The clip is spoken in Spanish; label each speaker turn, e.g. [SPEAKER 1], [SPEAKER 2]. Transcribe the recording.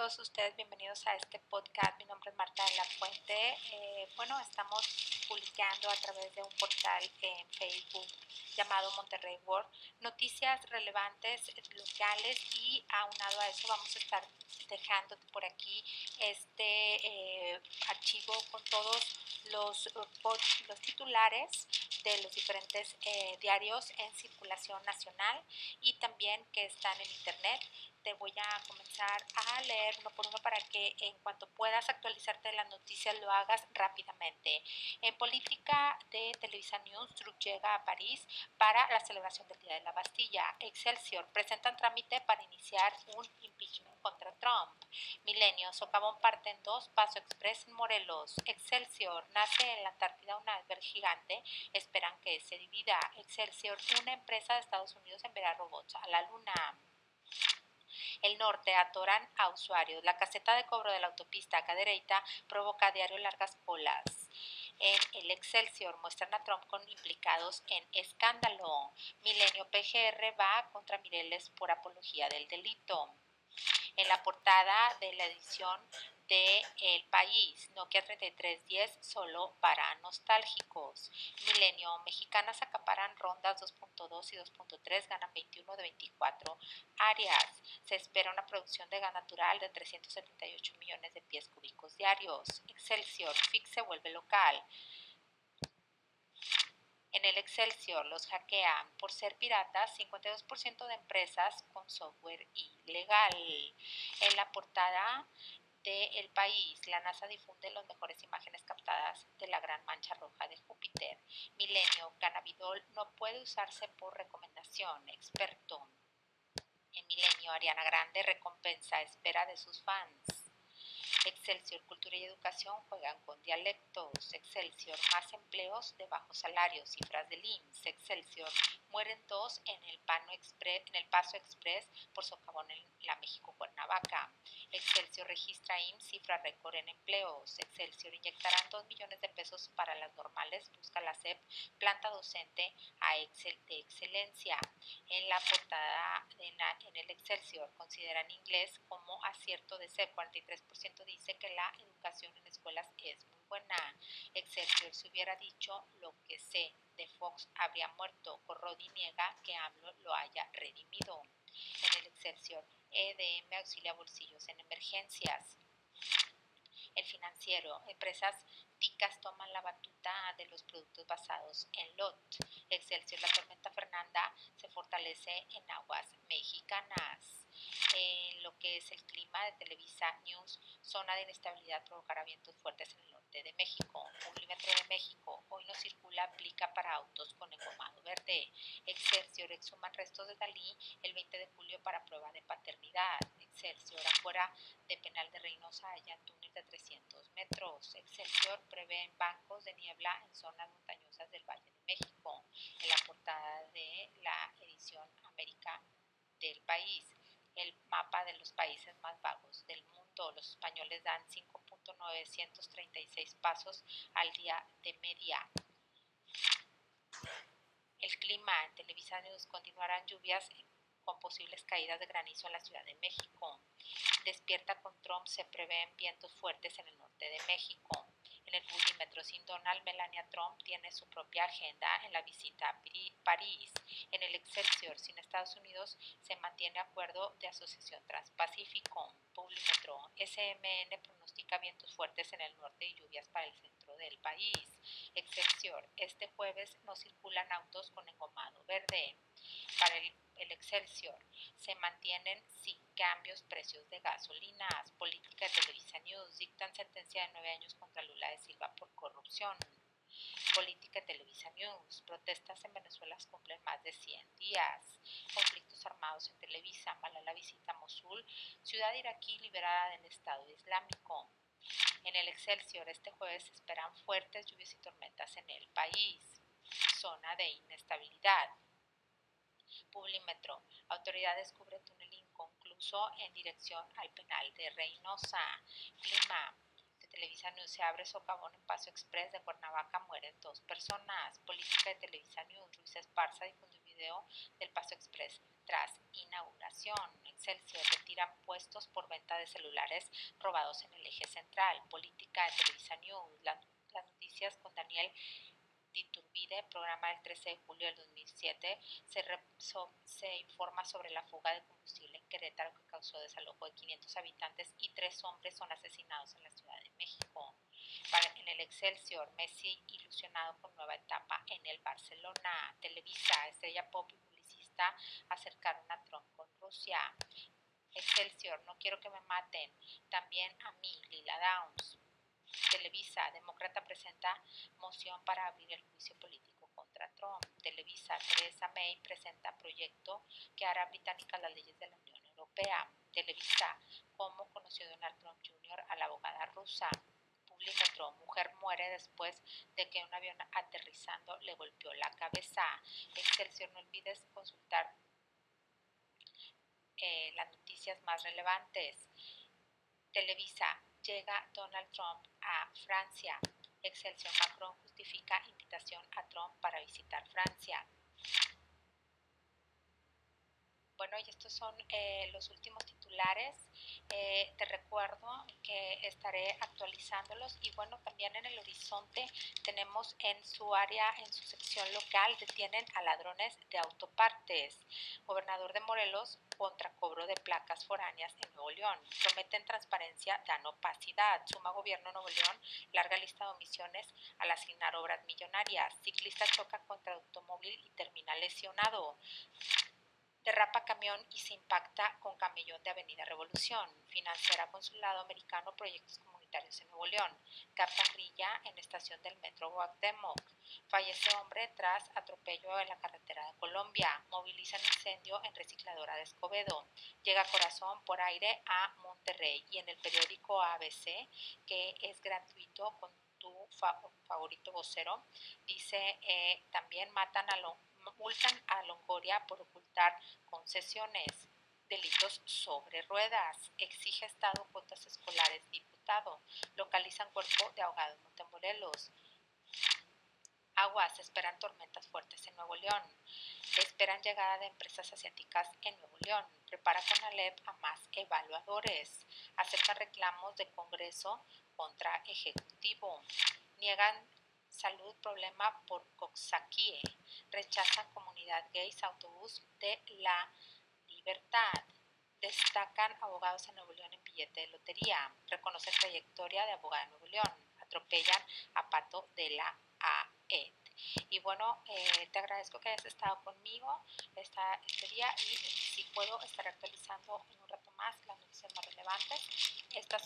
[SPEAKER 1] todos ustedes? Bienvenidos a este podcast. Mi nombre es Marta de la Fuente. Eh, bueno, estamos publicando a través de un portal en Facebook llamado Monterrey World noticias relevantes locales y aunado a eso vamos a estar dejando por aquí este eh, archivo con todos los, los titulares de los diferentes eh, diarios en circulación nacional y también que están en internet te voy a comenzar a leer uno por uno para que en cuanto puedas actualizarte de las noticias lo hagas rápidamente. En política de Televisa News, Trump llega a París para la celebración del Día de la Bastilla. Excelsior presentan trámite para iniciar un impeachment contra Trump. Milenio, Socavón parte en dos, Paso Express en Morelos. Excelsior, nace en la Antártida un iceberg gigante, esperan que se divida. Excelsior, una empresa de Estados Unidos enviará robots a la Luna. El norte atoran a usuarios. La caseta de cobro de la autopista Cadereyta provoca a diario largas colas. En el Excelsior muestran a Trump con implicados en escándalo. Milenio PGR va contra Mireles por apología del delito. En la portada de la edición de El País, Nokia 3310 solo para nostálgicos. Milenio, mexicanas acaparan rondas 2.2 y 2.3, ganan 21 de 24 áreas. Se espera una producción de gas natural de 378 millones de pies cúbicos diarios. Excelsior, FIX se vuelve local. En el Excelsior los hackean por ser piratas 52% de empresas con software ilegal. En la portada de El País, la NASA difunde las mejores imágenes captadas de la gran mancha roja de Júpiter. Milenio, cannabidol no puede usarse por recomendación. Experto. En Milenio, Ariana Grande recompensa espera de sus fans. Excelsior Cultura y Educación juegan con dialectos. Excelsior más empleos de bajos salarios, cifras del IMSS. Excelsior mueren dos en el, Pano en el Paso Express por socavón en la México Cuernavaca. Excelsior registra IMSS cifra récord en empleos. Excelsior inyectarán dos millones de pesos para las normales, busca la SEP planta docente a Excel de excelencia. En la portada en el Excelsior consideran inglés como acierto de SEP, 43% dice que la educación en escuelas es muy buena. Excelsior se hubiera dicho lo que sé de Fox habría muerto. Corrodi niega que AMLO lo haya redimido. En el Excelsior, EDM auxilia bolsillos en emergencias. El financiero, empresas ticas toman la batuta de los productos basados en LOT. Excelsior, la tormenta Fernanda se fortalece en aguas mexicanas en lo que es el clima de Televisa News, zona de inestabilidad provocará vientos fuertes en el norte de México. Polímetro de México, hoy no circula, aplica para autos con engomado verde. Excelsior, exhuman restos de Dalí el 20 de julio para prueba de paternidad. Excelsior, afuera de penal de Reynosa hallan túnel de 300 metros. Excelsior, prevén bancos de niebla en zonas montañosas del Valle de México. En la portada de la edición América del país el mapa de los países más vagos del mundo. Los españoles dan 5.936 pasos al día de media. El clima en Televisa News continuarán lluvias con posibles caídas de granizo en la Ciudad de México. Despierta con Trump se prevén vientos fuertes en el norte de México. En el bulímetro sin Donald, Melania Trump tiene su propia agenda en la visita a París. En el Excelsior, sin Estados Unidos, se mantiene acuerdo de asociación transpacífico. Bulímetro, SMN pronostica vientos fuertes en el norte y lluvias para el centro del país. Excelsior, este jueves no circulan autos con engomado verde. Para el el Excelsior. Se mantienen sin cambios precios de gasolinas. Política de sentencia de nueve años contra Lula de Silva por corrupción. Política Televisa News. Protestas en Venezuela cumplen más de 100 días. Conflictos armados en Televisa. Malala visita Mosul. Ciudad iraquí liberada del Estado Islámico. En el Excelsior este jueves se esperan fuertes lluvias y tormentas en el país. Zona de inestabilidad. Publimetro. Autoridad descubre túnel inconcluso en dirección al penal de Reynosa. Clima. Televisa News se abre socavón en Paso Express de Cuernavaca. Mueren dos personas. Política de Televisa News. Luis Esparza difundió Montevideo del Paso Express tras inauguración. Excelsior retiran puestos por venta de celulares robados en el eje central. Política de Televisa News. las noticias con Daniel Diturbide, programa del 13 de julio del 2007, se, se, informa sobre la fuga de combustible en Querétaro que causó desalojo de 500 habitantes y tres hombres son asesinados en la Ciudad de México. en el Excelsior, Messi ilusionado con nueva etapa en el Barcelona. Televisa, estrella pop y publicista acercaron a Trump con Rusia. Excelsior, no quiero que me maten. También a mí, Lila Downs. Televisa, demócrata presenta moción para abrir el juicio político contra Trump. Televisa, Theresa May presenta proyecto que hará británicas las leyes de la Unión Europea. Televisa, cómo conoció Donald Trump Jr. a la abogada rusa. Publimetro, mujer muere después de que un avión aterrizando le golpeó la cabeza. Excelsior, no olvides consultar eh, las noticias más relevantes. Televisa, llega Donald Trump a Francia. Excelsior Macron justifica invitación a Trump para visitar Francia. Bueno, y estos son eh, los últimos titulares. Eh, te recuerdo que estaré actualizándolos y bueno, también en el horizonte tenemos en su área, en su sección local, detienen a ladrones de autopartes. Gobernador de Morelos contra cobro de placas foráneas en Nuevo León. Prometen transparencia, dan opacidad. Suma gobierno Nuevo León, larga lista de omisiones al asignar obras millonarias. Ciclista choca contra automóvil y termina lesionado derrapa camión y se impacta con camellón de Avenida Revolución. Financiera Consulado Americano Proyectos Comunitarios en Nuevo León. Capta grilla en estación del Metro Guatemoc. Fallece hombre tras atropello en la carretera de Colombia. Movilizan incendio en recicladora de Escobedo. Llega Corazón por aire a Monterrey. Y en el periódico ABC, que es gratuito con tu favorito vocero, dice eh, también matan a lo multan a Longoria por ocultar concesiones. Delitos sobre ruedas. Exige Estado cuotas escolares. Diputado. Localizan cuerpo de ahogado en Montemorelos. Aguas. Esperan tormentas fuertes en Nuevo León. Esperan llegada de empresas asiáticas en Nuevo León. Prepara con Alep a más evaluadores. Aceptan reclamos de Congreso contra Ejecutivo. Niegan salud problema por Coxsaquie. Rechazan comunidad gays autobús de la libertad. Destacan abogados en Nuevo León en billete de lotería. Reconocen trayectoria de abogada en Nuevo León. Atropellan a Pato de la AED. Y bueno, eh, te agradezco que hayas estado conmigo esta, este día y si puedo estar actualizando en un rato más las noticias más relevantes. Estas